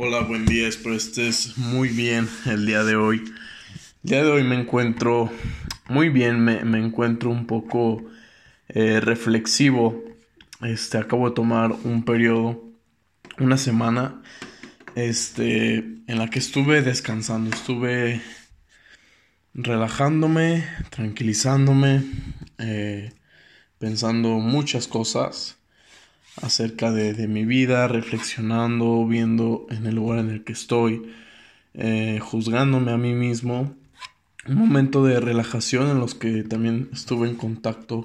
Hola, buen día, espero estés muy bien el día de hoy. El día de hoy me encuentro muy bien, me, encuentro un poco eh, reflexivo. Este, acabo de tomar un periodo, una semana, este, en la que estuve descansando, estuve relajándome, tranquilizándome, eh, pensando muchas cosas acerca de, mi vida, reflexionando, viendo en el lugar en el que estoy, eh, juzgándome a mí mismo. Un momento de relajación en los que también estuve en contacto,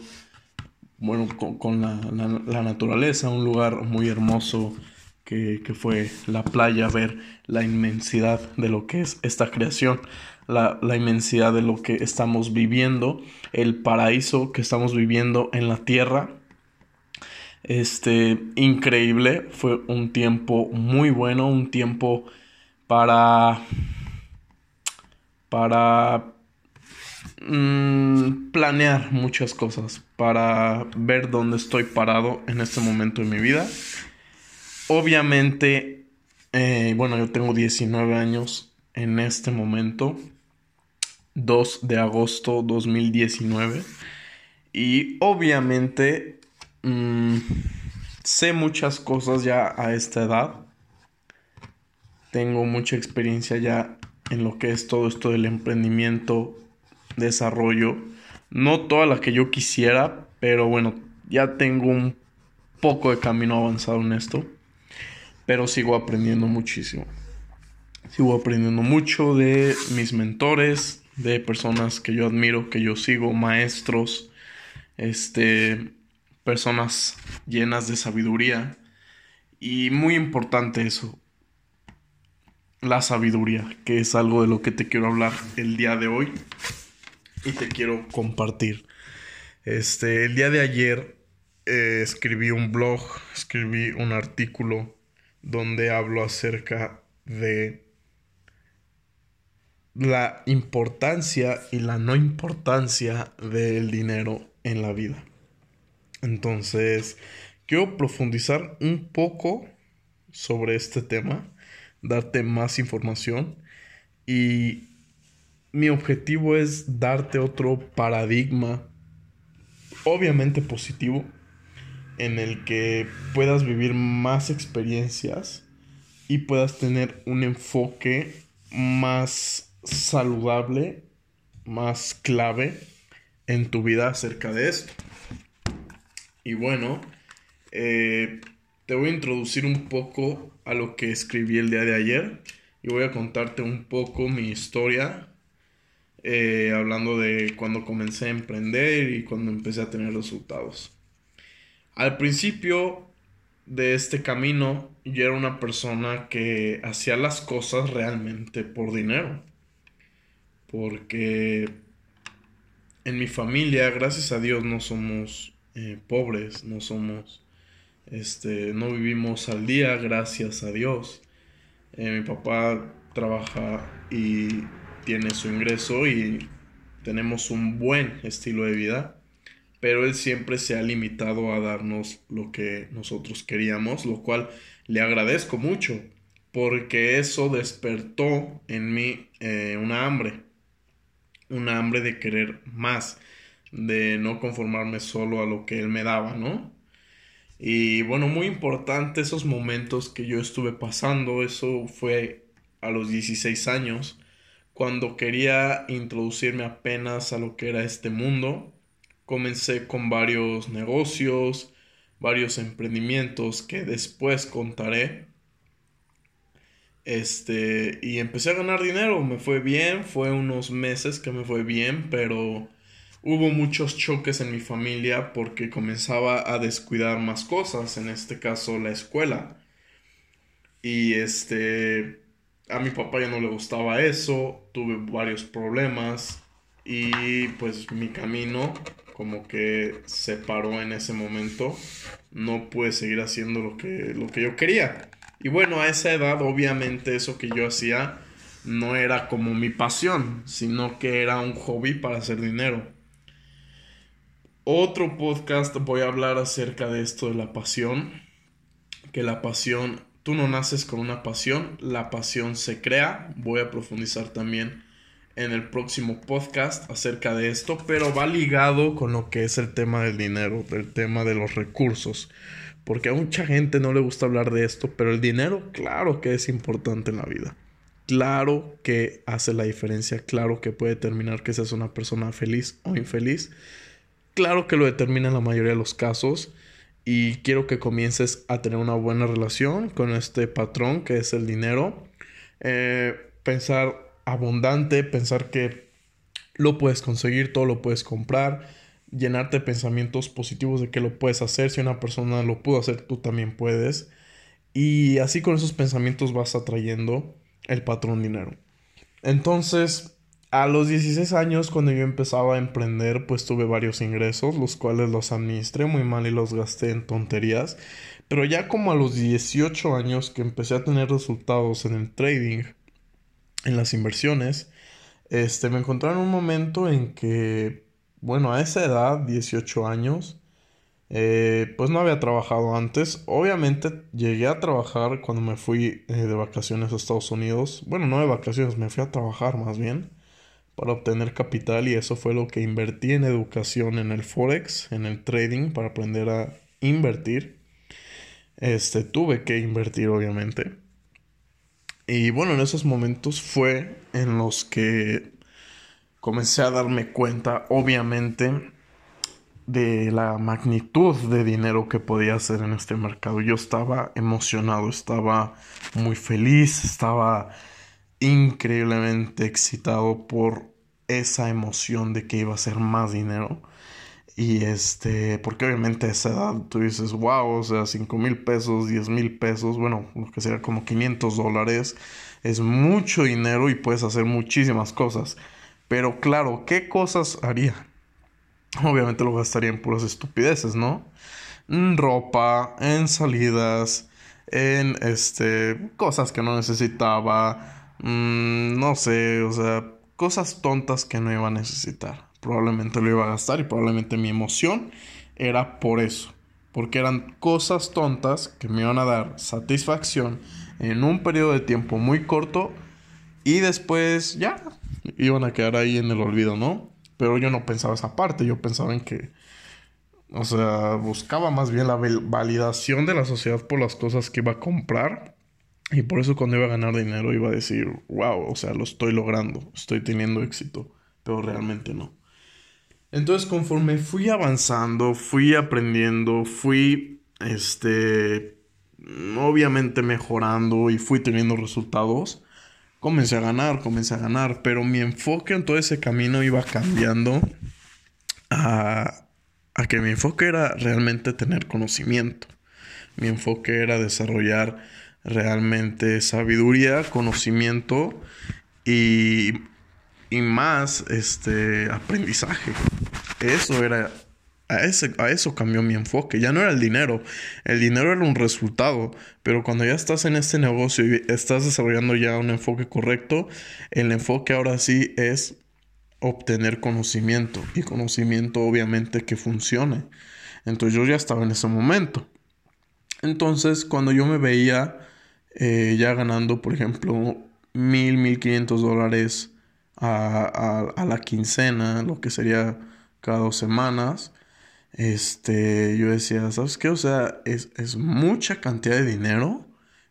bueno, con, la, naturaleza, un lugar muy hermoso que, fue la playa, ver la inmensidad de lo que es esta creación, la, la inmensidad de lo que estamos viviendo, el paraíso que estamos viviendo en la tierra este, increíble, fue un tiempo muy bueno, un tiempo para, para mm, planear muchas cosas, para ver dónde estoy parado en este momento de mi vida. Obviamente, eh, bueno, yo tengo 19 años en este momento, 2 de agosto 2019, y obviamente Mm, sé muchas cosas ya a esta edad. Tengo mucha experiencia ya en lo que es todo esto del emprendimiento, desarrollo. No toda la que yo quisiera, pero bueno, ya tengo un poco de camino avanzado en esto. Pero sigo aprendiendo muchísimo. Sigo aprendiendo mucho de mis mentores, de personas que yo admiro, que yo sigo, maestros, este, personas llenas de sabiduría. Y muy importante eso, la sabiduría, que es algo de lo que te quiero hablar el día de hoy y te quiero compartir. Este, el día de ayer eh, escribí un blog, escribí un artículo donde hablo acerca de la importancia y la no importancia del dinero en la vida. Entonces, quiero profundizar un poco sobre este tema, darte más información y mi objetivo es darte otro paradigma, obviamente positivo, en el que puedas vivir más experiencias y puedas tener un enfoque más saludable, más clave en tu vida acerca de esto. Y bueno, eh, te voy a introducir un poco a lo que escribí el día de ayer y voy a contarte un poco mi historia, eh, hablando de cuando comencé a emprender y cuando empecé a tener resultados. Al principio de este camino yo era una persona que hacía las cosas realmente por dinero. Porque en mi familia, gracias a Dios, no somos eh, pobres, no somos, este, no vivimos al día, gracias a Dios. Eh, mi papá trabaja y tiene su ingreso y tenemos un buen estilo de vida, pero él siempre se ha limitado a darnos lo que nosotros queríamos, lo cual le agradezco mucho, porque eso despertó en mí eh, una hambre, una hambre de querer más de no conformarme solo a lo que él me daba, ¿no? Y bueno, muy importante esos momentos que yo estuve pasando, eso fue a los 16 años, cuando quería introducirme apenas a lo que era este mundo. Comencé con varios negocios, varios emprendimientos que después contaré. Este, y empecé a ganar dinero, me fue bien, fue unos meses que me fue bien, pero hubo muchos choques en mi familia porque comenzaba a descuidar más cosas, en este caso la escuela. Y este, a mi papá ya no le gustaba eso, tuve varios problemas y pues mi camino como que se paró en ese momento, no pude seguir haciendo lo que, lo que yo quería. Y bueno, a esa edad obviamente eso que yo hacía no era como mi pasión, sino que era un hobby para hacer dinero otro podcast voy a hablar acerca de esto de la pasión, que la pasión tú no naces con una pasión, la pasión se crea. Voy a profundizar también en el próximo podcast acerca de esto, pero va ligado con lo que es el tema del dinero, del tema de los recursos. Porque a mucha gente no le gusta hablar de esto, pero el dinero claro que es importante en la vida. Claro que hace la diferencia, claro que puede determinar que seas una persona feliz o infeliz. Claro que lo determina en la mayoría de los casos y quiero que comiences a tener una buena relación con este patrón que es el dinero. Eh, pensar abundante, pensar que lo puedes conseguir, todo lo puedes comprar, llenarte de pensamientos positivos de que lo puedes hacer. Si una persona lo pudo hacer, tú también puedes. Y así con esos pensamientos vas atrayendo el patrón dinero. Entonces, a los 16 años, cuando yo empezaba a emprender, pues tuve varios ingresos, los cuales los administré muy mal y los gasté en tonterías. Pero ya como a los 18 años que empecé a tener resultados en el trading, en las inversiones, este, me encontré en un momento en que, bueno, a esa edad, 18 años, eh, pues no había trabajado antes. Obviamente llegué a trabajar cuando me fui eh, de vacaciones a Estados Unidos. Bueno, no de vacaciones, me fui a trabajar más bien para obtener capital y eso fue lo que invertí en educación en el forex, en el trading para aprender a invertir. Este tuve que invertir obviamente. Y bueno, en esos momentos fue en los que comencé a darme cuenta, obviamente, de la magnitud de dinero que podía hacer en este mercado. Yo estaba emocionado, estaba muy feliz, estaba increíblemente excitado por esa emoción de que iba a ser más dinero. Y este, porque obviamente a esa edad tú dices, wow, o sea, 5 mil pesos, 10 mil pesos, bueno, lo que sería como 500 dólares, es mucho dinero y puedes hacer muchísimas cosas. Pero claro, ¿qué cosas haría? Obviamente lo gastaría en puras estupideces, ¿no? En ropa, en salidas, en este, cosas que no necesitaba, mm, no sé, o sea, cosas tontas que no iba a necesitar probablemente lo iba a gastar y probablemente mi emoción era por eso. Porque eran cosas tontas que me iban a dar satisfacción en un periodo de tiempo muy corto y después ya iban a quedar ahí en el olvido, ¿no? Pero yo no pensaba esa parte, yo pensaba en que, o sea, buscaba más bien la validación de la sociedad por las cosas que iba a comprar. Y por eso cuando iba a ganar dinero iba a decir, wow, o sea, lo estoy logrando, estoy teniendo éxito, pero realmente no. Entonces, conforme fui avanzando, fui aprendiendo, fui, este, obviamente mejorando y fui teniendo resultados, comencé a ganar, comencé a ganar, pero mi enfoque en todo ese camino iba cambiando a, a que mi enfoque era realmente tener conocimiento. Mi enfoque era desarrollar realmente sabiduría, conocimiento y y más este aprendizaje. Eso era a, ese, a eso cambió mi enfoque. Ya no era el dinero. El dinero era un resultado. Pero cuando ya estás en este negocio y estás desarrollando ya un enfoque correcto, el enfoque ahora sí es obtener conocimiento. Y conocimiento obviamente que funcione. Entonces yo ya estaba en ese momento. Entonces cuando yo me veía eh, ya ganando, por ejemplo, mil, mil quinientos dólares a, la quincena, lo que sería cada dos semanas, este, yo decía, ¿sabes qué? O sea, es, es, mucha cantidad de dinero.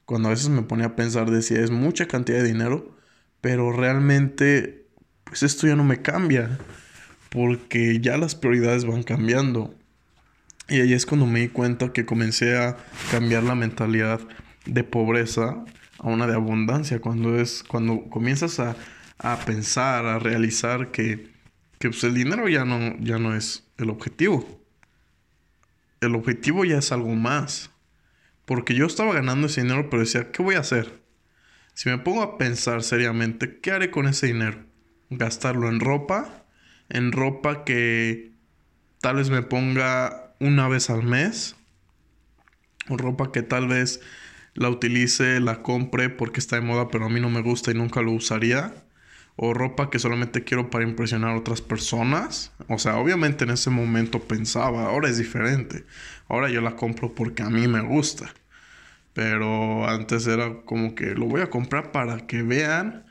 Cuando a veces me ponía a pensar, decía, es mucha cantidad de dinero, pero realmente, pues esto ya no me cambia, porque ya las prioridades van cambiando. Y ahí es cuando me di cuenta que comencé a cambiar la mentalidad de pobreza a una de abundancia, cuando es, cuando comienzas a a pensar, a realizar que, que pues, el dinero ya no, ya no es el objetivo. El objetivo ya es algo más. Porque yo estaba ganando ese dinero, pero decía, ¿qué voy a hacer? Si me pongo a pensar seriamente, ¿qué haré con ese dinero? ¿Gastarlo en ropa? En ropa que tal vez me ponga una vez al mes. O ropa que tal vez la utilice, la compre porque está de moda, pero a mí no me gusta y nunca lo usaría o ropa que solamente quiero para impresionar a otras personas. O sea, obviamente en ese momento pensaba, ahora es diferente. Ahora yo la compro porque a mí me gusta. Pero antes era como que lo voy a comprar para que vean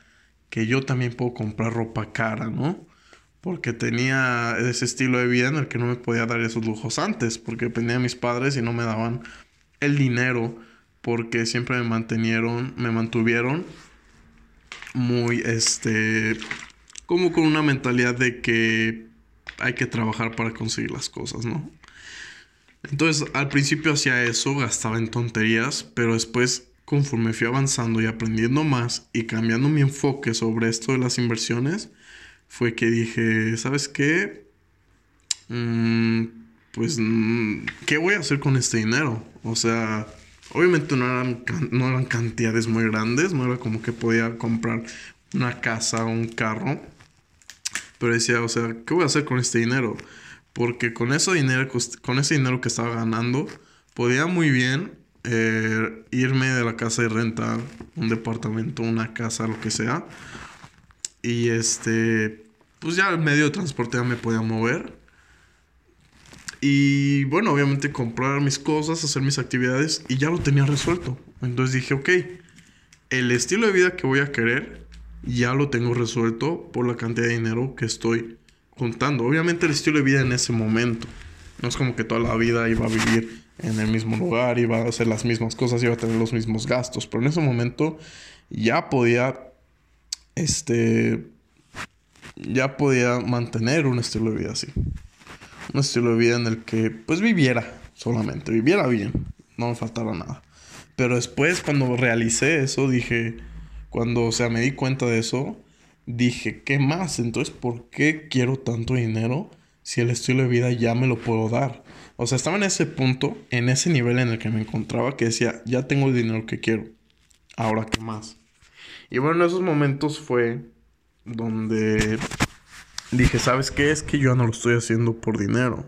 que yo también puedo comprar ropa cara, ¿no? Porque tenía ese estilo de vida en el que no me podía dar esos lujos antes, porque dependía de mis padres y no me daban el dinero, porque siempre me mantenieron, me mantuvieron muy, este, como con una mentalidad de que hay que trabajar para conseguir las cosas, ¿no? Entonces, al principio hacía eso, gastaba en tonterías, pero después, conforme fui avanzando y aprendiendo más y cambiando mi enfoque sobre esto de las inversiones, fue que dije, ¿sabes qué? Mm, pues, mm, ¿qué voy a hacer con este dinero? O sea, obviamente no eran, no eran cantidades muy grandes, no era como que podía comprar una casa o un carro, pero decía, o sea, ¿qué voy a hacer con este dinero? Porque con ese dinero, con ese dinero que estaba ganando, podía muy bien eh, irme de la casa y rentar un departamento, una casa, lo que sea. Y este, pues ya el medio de transporte ya me podía mover. Y bueno, obviamente comprar mis cosas, hacer mis actividades y ya lo tenía resuelto. Entonces dije, ok, el estilo de vida que voy a querer ya lo tengo resuelto por la cantidad de dinero que estoy juntando. Obviamente el estilo de vida en ese momento. No es como que toda la vida iba a vivir en el mismo lugar, iba a hacer las mismas cosas, iba a tener los mismos gastos. Pero en ese momento ya podía, este, ya podía mantener un estilo de vida así. Un estilo de vida en el que pues viviera solamente, viviera bien, no me faltara nada. Pero después cuando realicé eso dije, cuando, o sea, me di cuenta de eso, dije, ¿qué más? Entonces, ¿por qué quiero tanto dinero si el estilo de vida ya me lo puedo dar? O sea, estaba en ese punto, en ese nivel en el que me encontraba, que decía, ya tengo el dinero que quiero. Ahora, ¿qué más? Y bueno, en esos momentos fue donde dije, ¿sabes qué? Es que yo no lo estoy haciendo por dinero.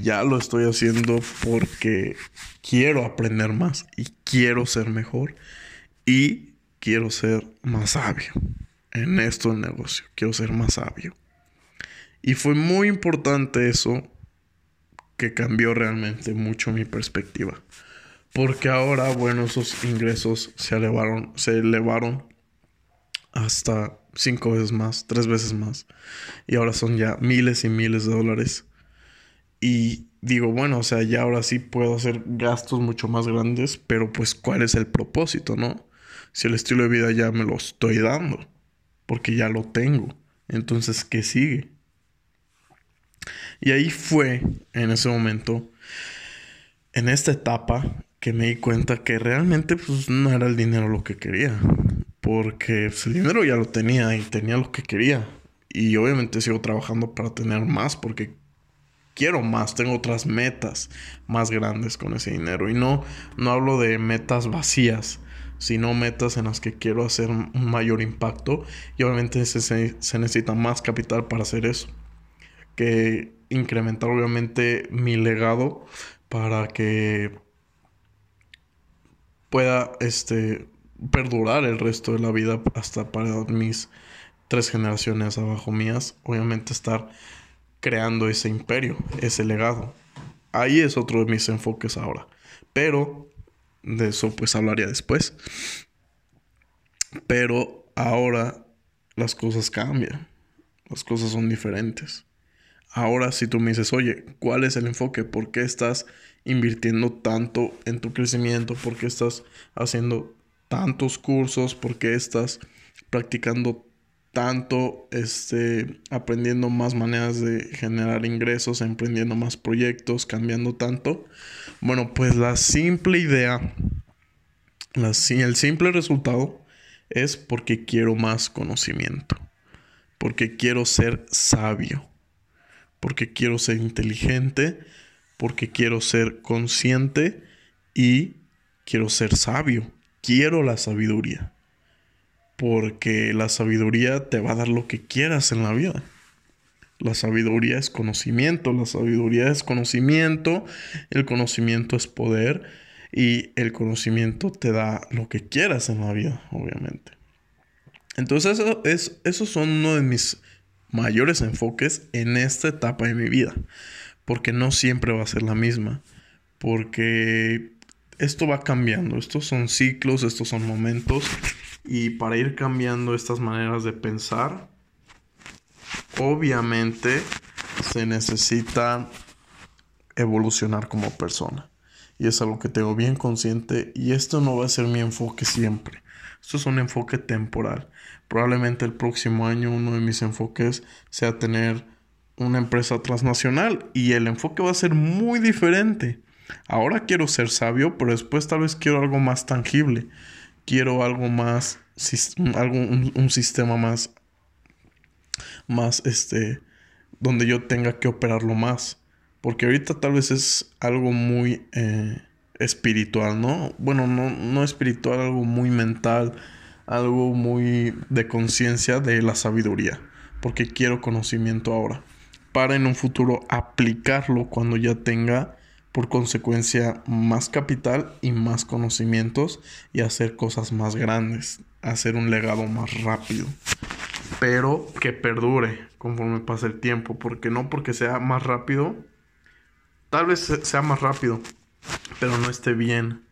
Ya lo estoy haciendo porque quiero aprender más y quiero ser mejor y quiero ser más sabio en esto del negocio. Quiero ser más sabio. Y fue muy importante eso que cambió realmente mucho mi perspectiva. Porque ahora, bueno, esos ingresos se elevaron, se elevaron hasta cinco veces más, tres veces más. Y ahora son ya miles y miles de dólares. Y digo, bueno, o sea, ya ahora sí puedo hacer gastos mucho más grandes, pero pues ¿cuál es el propósito, no? Si el estilo de vida ya me lo estoy dando porque ya lo tengo. Entonces, ¿qué sigue? Y ahí fue, en ese momento, en esta etapa, que me di cuenta que realmente pues, no era el dinero lo que quería. Porque pues, el dinero ya lo tenía y tenía lo que quería. Y obviamente sigo trabajando para tener más porque quiero más, tengo otras metas más grandes con ese dinero. Y no, no hablo de metas vacías, sino metas en las que quiero hacer un mayor impacto y obviamente se, se, necesita más capital para hacer eso. Que incrementar obviamente mi legado para que pueda este, perdurar el resto de la vida hasta para mis tres generaciones abajo mías. Obviamente estar creando ese imperio, ese legado. Ahí es otro de mis enfoques ahora. Pero de eso pues hablaría después. Pero ahora las cosas cambian. Las cosas son diferentes. Ahora si tú me dices, oye, ¿cuál es el enfoque? ¿Por qué estás invirtiendo tanto en tu crecimiento? ¿Por qué estás haciendo tantos cursos? ¿Por qué estás practicando tanto, este, aprendiendo más maneras de generar ingresos, emprendiendo más proyectos, cambiando tanto. Bueno, pues la simple idea, la, el simple resultado es porque quiero más conocimiento, porque quiero ser sabio, porque quiero ser inteligente, porque quiero ser consciente y quiero ser sabio, quiero la sabiduría porque la sabiduría te va a dar lo que quieras en la vida. La sabiduría es conocimiento, la sabiduría es conocimiento, el conocimiento es poder y el conocimiento te da lo que quieras en la vida, obviamente. Entonces eso es, esos son uno de mis mayores enfoques en esta etapa de mi vida, porque no siempre va a ser la misma, porque esto va cambiando, estos son ciclos, estos son momentos y para ir cambiando estas maneras de pensar, obviamente se necesita evolucionar como persona. Y es algo que tengo bien consciente y esto no va a ser mi enfoque siempre. Esto es un enfoque temporal. Probablemente el próximo año uno de mis enfoques sea tener una empresa transnacional y el enfoque va a ser muy diferente. Ahora quiero ser sabio, pero después tal vez quiero algo más tangible. Quiero algo más, algo, un, sistema más, más, este, donde yo tenga que operarlo más. Porque ahorita tal vez es algo muy eh, espiritual, ¿no? Bueno, no, no espiritual, algo muy mental, algo muy de conciencia de la sabiduría. Porque quiero conocimiento ahora. Para en un futuro aplicarlo cuando ya tenga por consecuencia más capital y más conocimientos y hacer cosas más grandes, hacer un legado más rápido, pero que perdure conforme pase el tiempo, porque no porque sea más rápido, tal vez sea más rápido, pero no esté bien,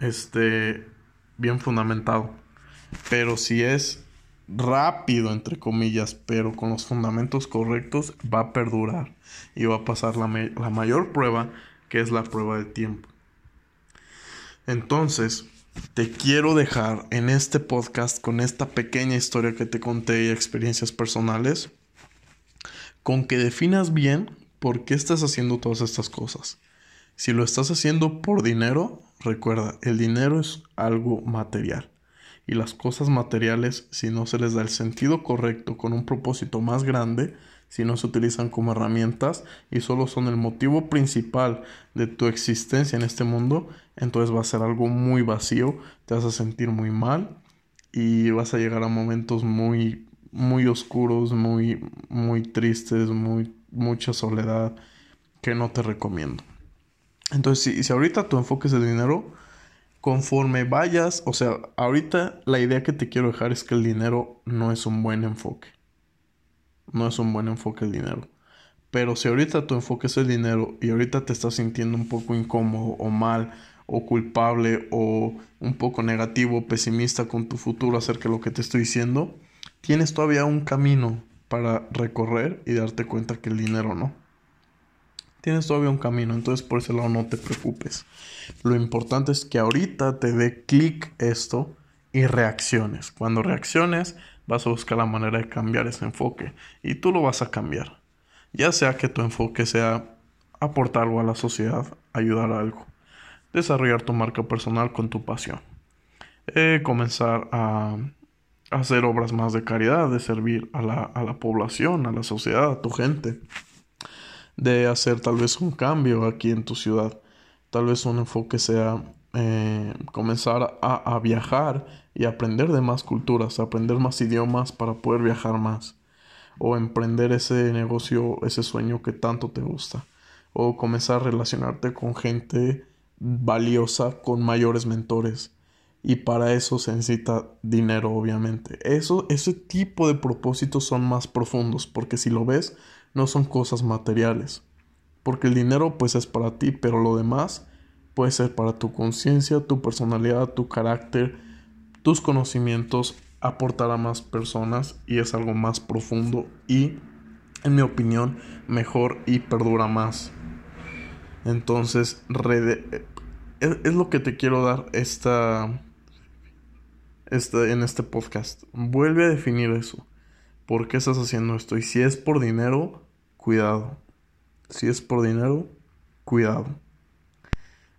esté bien fundamentado. Pero si es rápido, entre comillas, pero con los fundamentos correctos, va a perdurar y va a pasar la, la mayor prueba que es la prueba del tiempo. Entonces, te quiero dejar en este podcast con esta pequeña historia que te conté y experiencias personales, con que definas bien por qué estás haciendo todas estas cosas. Si lo estás haciendo por dinero, recuerda, el dinero es algo material. Y las cosas materiales, si no se les da el sentido correcto con un propósito más grande, si no se utilizan como herramientas y solo son el motivo principal de tu existencia en este mundo, entonces va a ser algo muy vacío, te vas a sentir muy mal y vas a llegar a momentos muy muy oscuros, muy muy tristes, muy mucha soledad que no te recomiendo. Entonces, si, si ahorita tu enfoque es el dinero, conforme vayas, o sea, ahorita la idea que te quiero dejar es que el dinero no es un buen enfoque no es un buen enfoque el dinero. Pero si ahorita tu enfoque es el dinero y ahorita te estás sintiendo un poco incómodo o mal o culpable o un poco negativo pesimista con tu futuro acerca de lo que te estoy diciendo, tienes todavía un camino para recorrer y darte cuenta que el dinero no. Tienes todavía un camino, entonces por ese lado no te preocupes. Lo importante es que ahorita te dé clic esto y reacciones. Cuando reacciones, vas a buscar la manera de cambiar ese enfoque y tú lo vas a cambiar. Ya sea que tu enfoque sea aportar algo a la sociedad, ayudar a algo, desarrollar tu marca personal con tu pasión, eh, comenzar a hacer obras más de caridad, de servir a la, a la población, a la sociedad, a tu gente, de hacer tal vez un cambio aquí en tu ciudad, tal vez un enfoque sea eh, comenzar a, viajar y aprender de más culturas, aprender más idiomas para poder viajar más. O emprender ese negocio, ese sueño que tanto te gusta. O comenzar a relacionarte con gente valiosa, con mayores mentores. Y para eso se necesita dinero, obviamente. Eso, ese tipo de propósitos son más profundos, porque si lo ves, no son cosas materiales. Porque el dinero pues es para ti, pero lo demás puede ser para tu conciencia, tu personalidad, tu carácter, tus conocimientos, aportar a más personas y es algo más profundo y, en mi opinión, mejor y perdura más. Entonces, es, lo que te quiero dar esta, esta, en este podcast. Vuelve a definir eso. ¿Por qué estás haciendo esto? Y si es por dinero, cuidado. Si es por dinero, cuidado.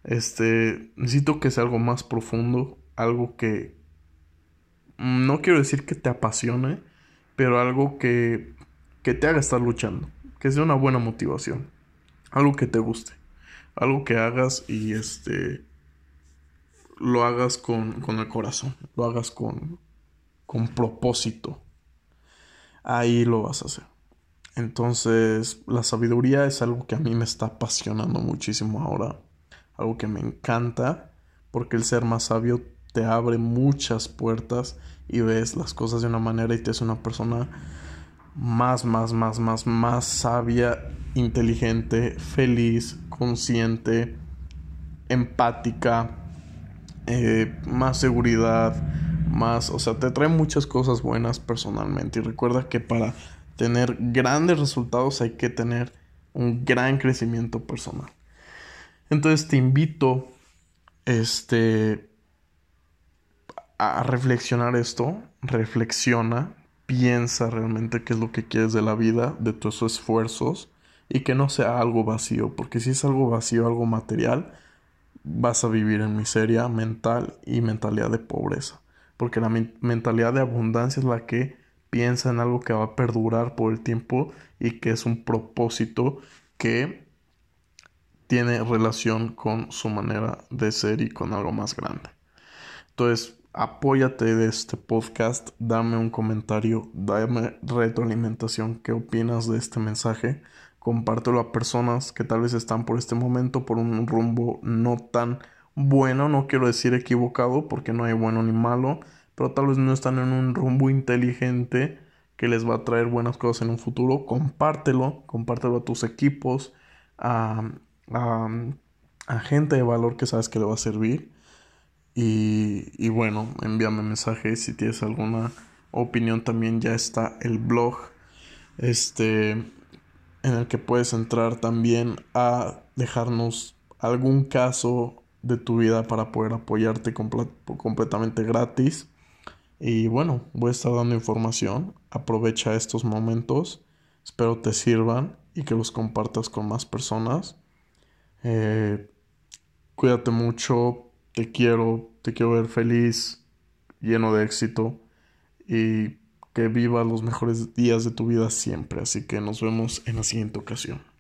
Este, necesito que sea algo más profundo, algo que no quiero decir que te apasione, pero algo que, que te haga estar luchando, que sea una buena motivación, algo que te guste, algo que hagas y este lo hagas con, con el corazón, lo hagas con, con propósito. Ahí lo vas a hacer. Entonces, la sabiduría es algo que a mí me está apasionando muchísimo ahora algo que me encanta, porque el ser más sabio te abre muchas puertas y ves las cosas de una manera y te hace una persona más, más, más, más, más sabia, inteligente, feliz, consciente, empática, eh, más seguridad, más, o sea, te trae muchas cosas buenas personalmente. Y recuerda que para tener grandes resultados hay que tener un gran crecimiento personal. Entonces te invito este a reflexionar esto, reflexiona, piensa realmente qué es lo que quieres de la vida, de tus esfuerzos y que no sea algo vacío, porque si es algo vacío, algo material, vas a vivir en miseria mental y mentalidad de pobreza, porque la mentalidad de abundancia es la que piensa en algo que va a perdurar por el tiempo y que es un propósito que tiene relación con su manera de ser y con algo más grande. Entonces, apóyate de este podcast, dame un comentario, dame retroalimentación, qué opinas de este mensaje, compártelo a personas que tal vez están por este momento por un rumbo no tan bueno, no quiero decir equivocado porque no hay bueno ni malo, pero tal vez no están en un rumbo inteligente que les va a traer buenas cosas en un futuro, compártelo, compártelo a tus equipos, a, gente de valor que sabes que le va a servir. Y, y bueno, envíame mensajes si tienes alguna opinión. También ya está el blog. Este. En el que puedes entrar también a dejarnos algún caso de tu vida para poder apoyarte completamente gratis. Y bueno, voy a estar dando información. Aprovecha estos momentos. Espero te sirvan y que los compartas con más personas. Eh, cuídate mucho, te quiero, te quiero ver feliz, lleno de éxito y que viva los mejores días de tu vida siempre. Así que nos vemos en la siguiente ocasión.